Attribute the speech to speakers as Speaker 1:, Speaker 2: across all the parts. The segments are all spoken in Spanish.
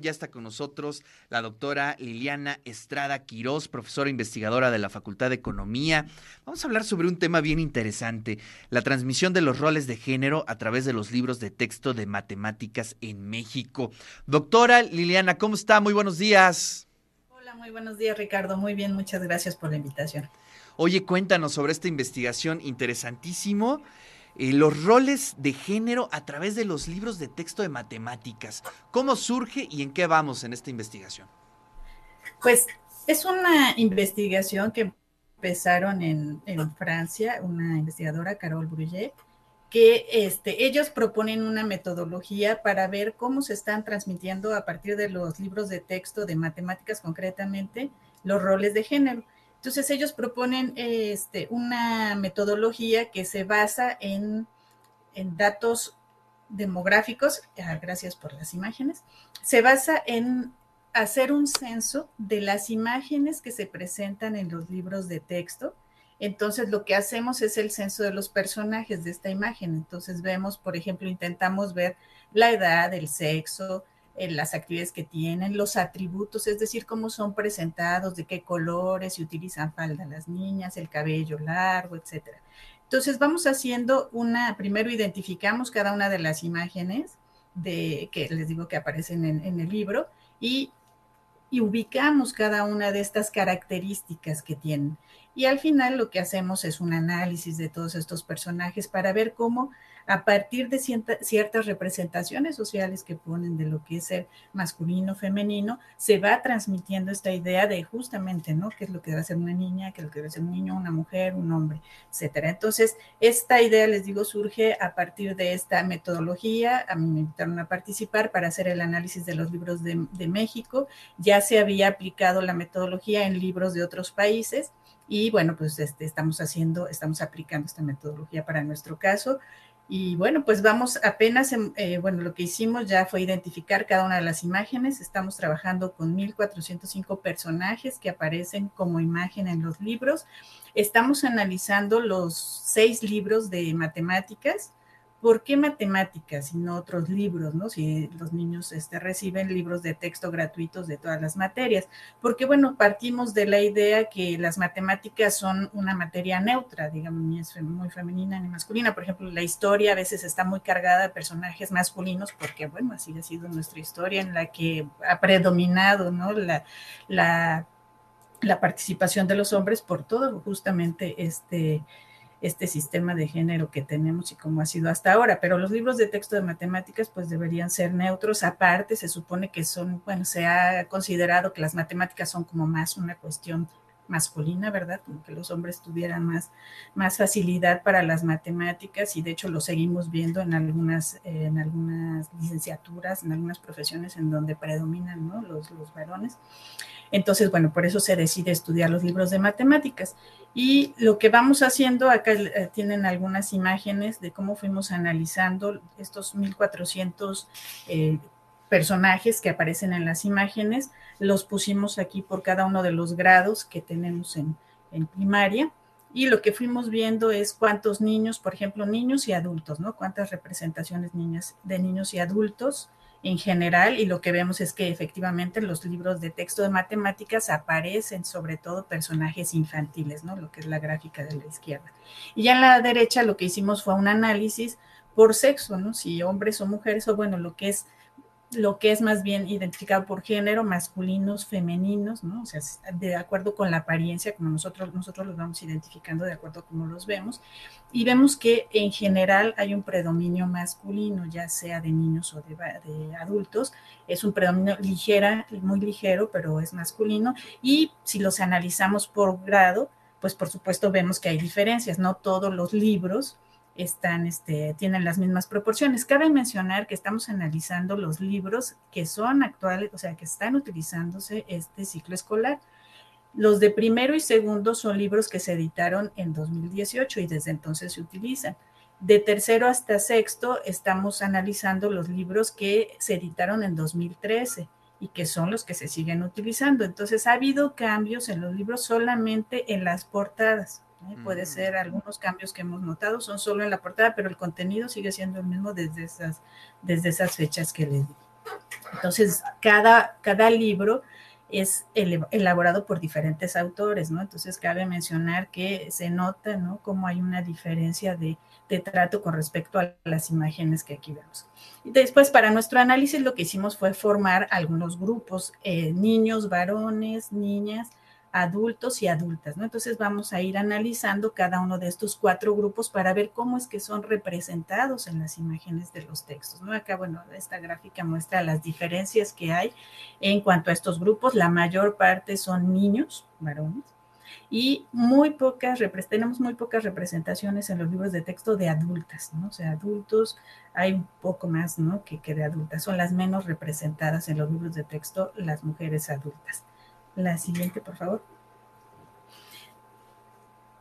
Speaker 1: Ya está con nosotros la doctora Liliana Estrada Quirós, profesora investigadora de la Facultad de Economía. Vamos a hablar sobre un tema bien interesante, la transmisión de los roles de género a través de los libros de texto de matemáticas en México. Doctora Liliana, ¿cómo está? Muy buenos días.
Speaker 2: Hola, muy buenos días Ricardo. Muy bien, muchas gracias por la invitación.
Speaker 1: Oye, cuéntanos sobre esta investigación interesantísimo eh, los roles de género a través de los libros de texto de matemáticas. ¿Cómo surge y en qué vamos en esta investigación?
Speaker 2: Pues es una investigación que empezaron en, Francia, una investigadora, Carol Bruyet, que este, ellos proponen una metodología para ver cómo se están transmitiendo a partir de los libros de texto de matemáticas concretamente los roles de género. Entonces ellos proponen este, una metodología que se basa en, datos demográficos, ah, gracias por las imágenes, se basa en hacer un censo de las imágenes que se presentan en los libros de texto. Entonces lo que hacemos es el censo de los personajes de esta imagen. Entonces vemos, por ejemplo, intentamos ver la edad, el sexo, las actividades que tienen, los atributos, es decir, cómo son presentados, de qué colores, si utilizan falda las niñas, el cabello largo, etcétera. Entonces vamos haciendo una, primero identificamos cada una de las imágenes de que les digo que aparecen en, el libro y ubicamos cada una de estas características que tienen. Y al final lo que hacemos es un análisis de todos estos personajes para ver cómo a partir de ciertas representaciones sociales que ponen de lo que es ser masculino, femenino, se va transmitiendo esta idea de justamente, ¿no? ¿Qué es lo que debe ser una niña? ¿Qué es lo que debe ser un niño, una mujer, un hombre, etcétera? Entonces, esta idea, les digo, surge a partir de esta metodología. A mí me invitaron a participar para hacer el análisis de los libros de, de México. Ya se había aplicado la metodología en libros de otros países y bueno, pues este, estamos haciendo, estamos aplicando esta metodología para nuestro caso. Y bueno, pues vamos apenas, eh, bueno, lo que hicimos ya fue identificar cada una de las imágenes. Estamos trabajando con 1.405 personajes que aparecen como imagen en los libros. Estamos analizando los seis libros de matemáticas ¿por qué matemáticas y no otros libros, no? Si los niños este, reciben libros de texto gratuitos de todas las materias. Porque, bueno, partimos de la idea que las matemáticas son una materia neutra, digamos, ni es muy femenina ni masculina. Por ejemplo, la historia a veces está muy cargada de personajes masculinos porque, bueno, así ha sido nuestra historia en la que ha predominado, ¿no? La, la, la participación de los hombres por todo justamente este este sistema de género que tenemos y cómo ha sido hasta ahora. Pero los libros de texto de matemáticas pues deberían ser neutros. Aparte, se supone que son, bueno, se ha considerado que las matemáticas son como más una cuestión masculina, ¿verdad? Como que los hombres tuvieran más, más facilidad para las matemáticas y de hecho lo seguimos viendo en algunas, en algunas licenciaturas, en algunas profesiones en donde predominan los, los varones. Entonces, bueno, por eso se decide estudiar los libros de matemáticas. Y lo que vamos haciendo, acá eh, tienen algunas imágenes de cómo fuimos analizando estos 1400 eh, personajes que aparecen en las imágenes, los pusimos aquí por cada uno de los grados que tenemos en, primaria. Y lo que fuimos viendo es cuántos niños, por ejemplo, niños y adultos, ¿no? Cuántas representaciones niñas, de niños y adultos en general y lo que vemos es que efectivamente en los libros de texto de matemáticas aparecen sobre todo personajes infantiles, ¿no? Lo que es la gráfica de la izquierda. Y ya en la derecha lo que hicimos fue un análisis por sexo, ¿no? Si hombres o mujeres o bueno, lo que es lo que es más bien identificado por género, masculinos, femeninos, ¿no? O sea, de acuerdo con la apariencia, como nosotros, nosotros los vamos identificando de acuerdo a cómo los vemos, y vemos que en general hay un predominio masculino, ya sea de niños o de, de adultos, es un predominio ligera, muy ligero, pero es masculino, y si los analizamos por grado, pues por supuesto vemos que hay diferencias, no todos los libros están, este, tienen las mismas proporciones. Cabe mencionar que estamos analizando los libros que son actuales, o sea, que están utilizándose este ciclo escolar. Los de primero y segundo son libros que se editaron en 2018 y desde entonces se utilizan. De tercero hasta sexto estamos analizando los libros que se editaron en 2013 y que son los que se siguen utilizando. Entonces ha habido cambios en los libros solamente en las portadas. ¿Eh? Puede ser algunos cambios que hemos notado, son solo en la portada, pero el contenido sigue siendo el mismo desde esas, desde esas fechas que les di. Entonces, cada, cada libro es elaborado por diferentes autores, ¿no? Entonces, cabe mencionar que se nota, ¿no? Cómo hay una diferencia de, de trato con respecto a las imágenes que aquí vemos. Y después, para nuestro análisis, lo que hicimos fue formar algunos grupos, eh, niños, varones, niñas, adultos y adultas, ¿no? Entonces vamos a ir analizando cada uno de estos cuatro grupos para ver cómo es que son representados en las imágenes de los textos, ¿no? Acá, bueno, esta gráfica muestra las diferencias que hay en cuanto a estos grupos. La mayor parte son niños, varones, y muy pocas, tenemos muy pocas representaciones en los libros de texto de adultas, ¿no? O sea, adultos hay un poco más, ¿no? Que, que de adultas. Son las menos representadas en los libros de texto las mujeres adultas. La siguiente, por favor.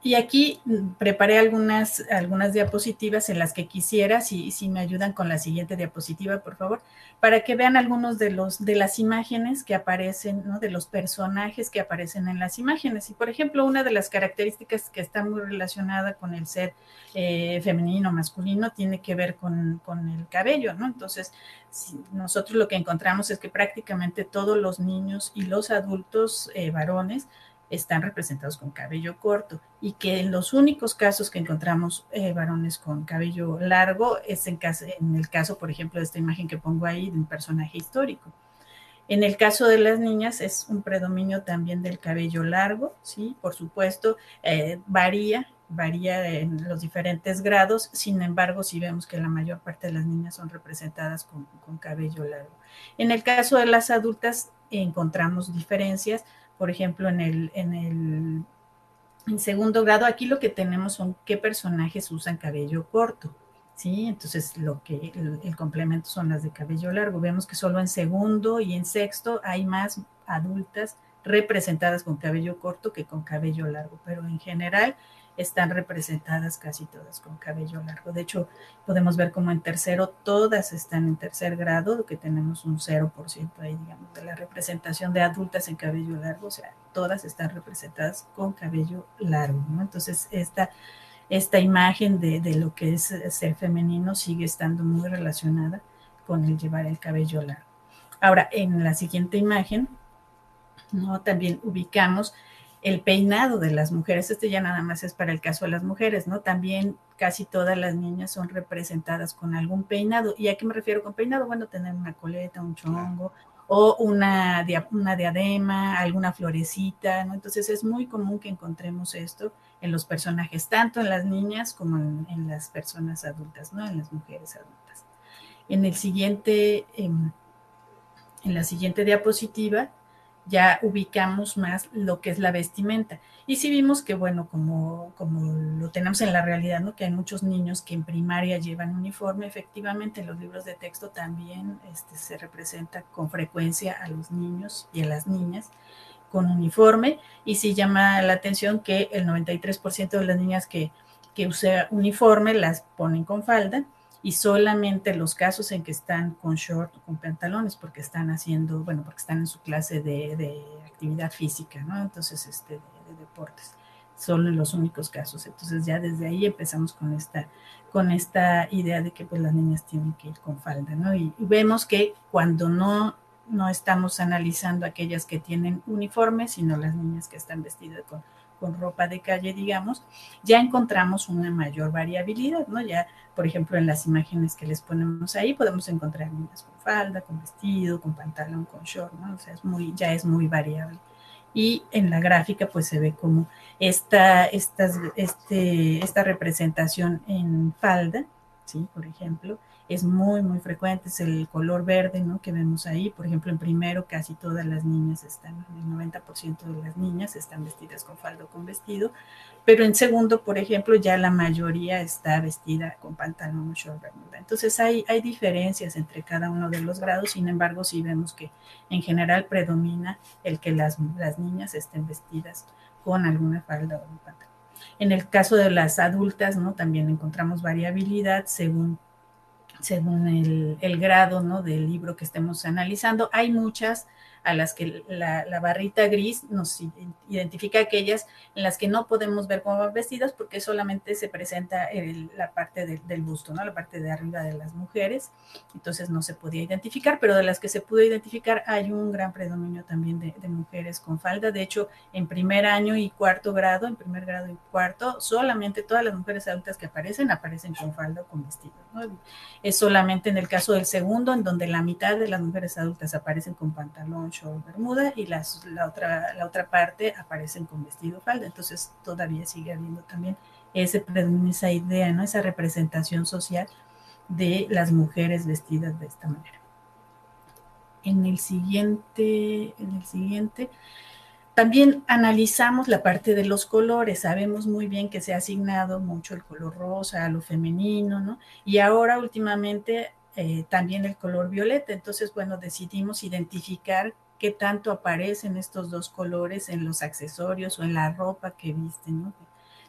Speaker 2: Y aquí preparé algunas, algunas diapositivas en las que quisiera, si, si me ayudan con la siguiente diapositiva, por favor, para que vean algunos de, los, de las imágenes que aparecen, ¿no? de los personajes que aparecen en las imágenes. Y, por ejemplo, una de las características que está muy relacionada con el ser eh, femenino, masculino, tiene que ver con, con el cabello, ¿no? Entonces, nosotros lo que encontramos es que prácticamente todos los niños y los adultos eh, varones están representados con cabello corto y que en los únicos casos que encontramos eh, varones con cabello largo es en, el caso, por ejemplo, de esta imagen que pongo ahí de un personaje histórico. En el caso de las niñas es un predominio también del cabello largo, sí, por supuesto, eh, varía, varía en los diferentes grados, sin embargo, si vemos que la mayor parte de las niñas son representadas con cabello largo. En el caso de las adultas encontramos diferencias, por ejemplo, en el, en el en segundo grado, aquí lo que tenemos son qué personajes usan cabello corto, ¿sí? Entonces, lo que el, complemento son las de cabello largo. Vemos que solo en segundo y en sexto hay más adultas representadas con cabello corto que con cabello largo, pero en general están representadas casi todas con cabello largo. De hecho, podemos ver como en tercero todas están en tercer grado, que tenemos un 0% ahí, digamos, de la representación de adultas en cabello largo, o sea, todas están representadas con cabello largo, ¿no? Entonces, esta, esta imagen de, de lo que es ser femenino sigue estando muy relacionada con el llevar el cabello largo. Ahora, en la siguiente imagen, ¿no? También ubicamos el peinado de las mujeres. Este ya nada más es para el caso de las mujeres, ¿no? También casi todas las niñas son representadas con algún peinado. ¿Y a qué me refiero con peinado? Bueno, tener una coleta, un chongo o una, una diadema, alguna florecita, ¿no? Entonces es muy común que encontremos esto en los personajes, tanto en las niñas como en, las personas adultas, ¿no? En las mujeres adultas. En el siguiente, em, en la siguiente diapositiva, ya ubicamos más lo que es la vestimenta. Y sí vimos que, bueno, como, como lo tenemos en la realidad, ¿no? Que hay muchos niños que en primaria llevan uniforme, efectivamente en los libros de texto también este, se representa con frecuencia a los niños y a las niñas con uniforme. Y sí llama la atención que el 93% de las niñas que, que usa uniforme las ponen con falda y solamente los casos en que están con short o con pantalones porque están haciendo, bueno, porque están en su clase de, actividad física, ¿no? Entonces, este, de, deportes, son los únicos casos. Entonces ya desde ahí empezamos con esta, con esta idea de que pues las niñas tienen que ir con falda, ¿no? Y, y vemos que cuando no, no estamos analizando aquellas que tienen uniforme, sino las niñas que están vestidas con con ropa de calle, digamos, ya encontramos una mayor variabilidad, ¿no? Ya, por ejemplo, en las imágenes que les ponemos ahí, podemos encontrar niñas con falda, con vestido, con pantalón, con short, ¿no? O sea, es muy, ya es muy variable. Y en la gráfica, pues se ve como esta, esta, este, esta representación en falda, ¿sí? Por ejemplo, es muy, muy frecuente, es el color verde, ¿no? Que vemos ahí, por ejemplo, en primero casi todas las niñas están, el 90% de las niñas están vestidas con falda o con vestido, pero en segundo, por ejemplo, ya la mayoría está vestida con pantalón o short bermuda. Entonces hay, hay diferencias entre cada uno de los grados, sin embargo, sí vemos que en general predomina el que las, las niñas estén vestidas con alguna falda o un pantalón. En el caso de las adultas, ¿no? También encontramos variabilidad según según el, grado ¿no? del libro que estemos analizando. Hay muchas a las que la, la, barrita gris nos identifica aquellas en las que no podemos ver cómo van vestidas porque solamente se presenta el, la parte de, del busto, ¿no? la parte de arriba de las mujeres, entonces no se podía identificar, pero de las que se pudo identificar hay un gran predominio también de, de mujeres con falda, de hecho en primer año y cuarto grado, en primer grado y cuarto, solamente todas las mujeres adultas que aparecen aparecen con falda o con vestido, ¿no? es solamente en el caso del segundo en donde la mitad de las mujeres adultas aparecen con pantalón, bermuda y la, otra, la otra parte aparecen con vestido falda. Entonces todavía sigue habiendo también ese, esa idea, ¿no? esa representación social de las mujeres vestidas de esta manera. En el siguiente, en el siguiente, también analizamos la parte de los colores. Sabemos muy bien que se ha asignado mucho el color rosa a lo femenino, ¿no? Y ahora últimamente eh, también el color violeta. Entonces, bueno, decidimos identificar qué tanto aparecen estos dos colores en los accesorios o en la ropa que visten,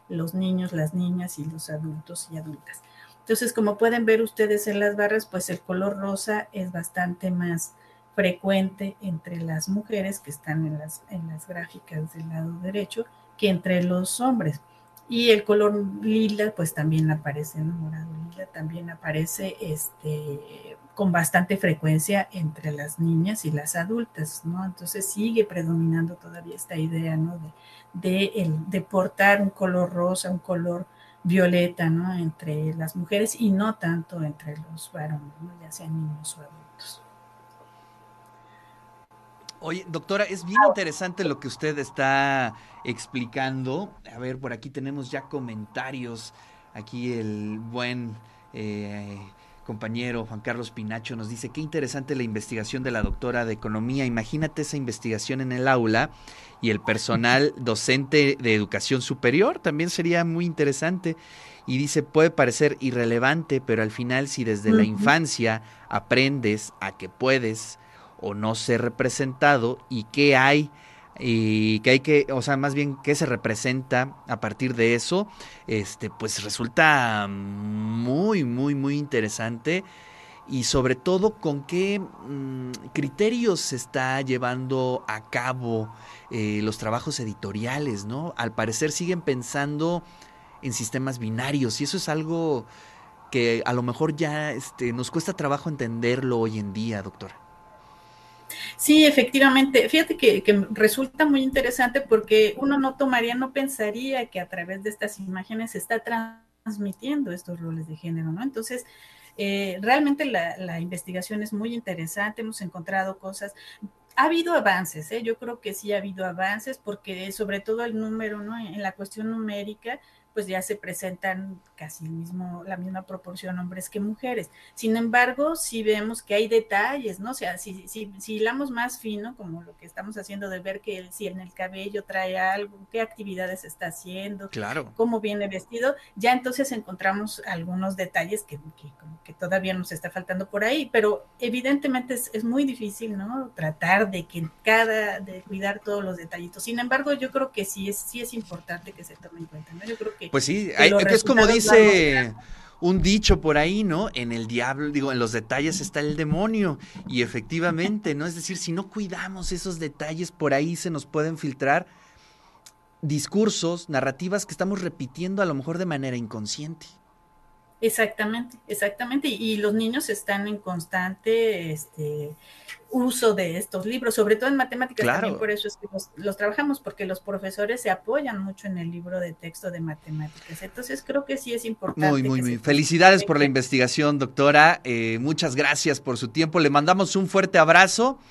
Speaker 2: los niños, las niñas y los adultos y adultas. Entonces, como pueden ver ustedes en las barras, pues el color rosa es bastante más frecuente entre las mujeres que están en las, en las gráficas del lado derecho que entre los hombres. Y el color lila, pues también aparece, ¿no? morado lila, también aparece este, con bastante frecuencia entre las niñas y las adultas, ¿no? Entonces sigue predominando todavía esta idea, ¿no? De, de, el, de portar un color rosa, un color violeta, ¿no? Entre las mujeres y no tanto entre los varones, ¿no? Ya sean niños o adultos.
Speaker 1: Oye, doctora, es bien interesante lo que usted está explicando. A ver, por aquí tenemos ya comentarios. Aquí el buen eh, compañero Juan Carlos Pinacho nos dice, qué interesante la investigación de la doctora de Economía. Imagínate esa investigación en el aula y el personal docente de educación superior, también sería muy interesante. Y dice, puede parecer irrelevante, pero al final si desde la infancia aprendes a que puedes o no ser representado y qué hay y que hay que, o sea, más bien qué se representa a partir de eso, este, pues resulta muy, muy, muy interesante y sobre todo con qué mmm, criterios se está llevando a cabo eh, los trabajos editoriales, ¿no? Al parecer siguen pensando en sistemas binarios y eso es algo que a lo mejor ya este, nos cuesta trabajo entenderlo hoy en día, doctora.
Speaker 2: Sí, efectivamente. Fíjate que, resulta muy interesante porque uno no tomaría, no pensaría que a través de estas imágenes se está transmitiendo estos roles de género, ¿no? Entonces, eh, realmente la, la, investigación es muy interesante, hemos encontrado cosas. Ha habido avances, ¿eh? yo creo que sí ha habido avances porque sobre todo el número, ¿no? En la cuestión numérica, pues ya se presentan casi el mismo, la misma proporción hombres que mujeres. Sin embargo, si vemos que hay detalles, ¿no? O sea, si, si, si hilamos más fino, como lo que estamos haciendo de ver que si en el cabello trae algo, qué actividades está haciendo,
Speaker 1: claro.
Speaker 2: cómo viene vestido, ya entonces encontramos algunos detalles que, que, que todavía nos está faltando por ahí, pero evidentemente es, es, muy difícil, ¿no? Tratar de que cada, de cuidar todos los detallitos. Sin embargo, yo creo que sí es, sí es importante que se tome en cuenta, ¿no? Yo creo que
Speaker 1: pues sí, hay, es como dice un dicho por ahí, ¿no? En el diablo, digo, en los detalles está el demonio. Y efectivamente, ¿no? Es decir, si no cuidamos esos detalles, por ahí se nos pueden filtrar discursos, narrativas que estamos repitiendo a lo mejor de manera inconsciente.
Speaker 2: Exactamente, exactamente. Y, y los niños están en constante este, uso de estos libros, sobre todo en matemáticas.
Speaker 1: Claro.
Speaker 2: También por eso es que los, los, trabajamos, porque los profesores se apoyan mucho en el libro de texto de matemáticas. Entonces creo que sí es importante.
Speaker 1: Muy, muy, muy. Felicidades por la investigación, doctora. Eh, muchas gracias por su tiempo. Le mandamos un fuerte abrazo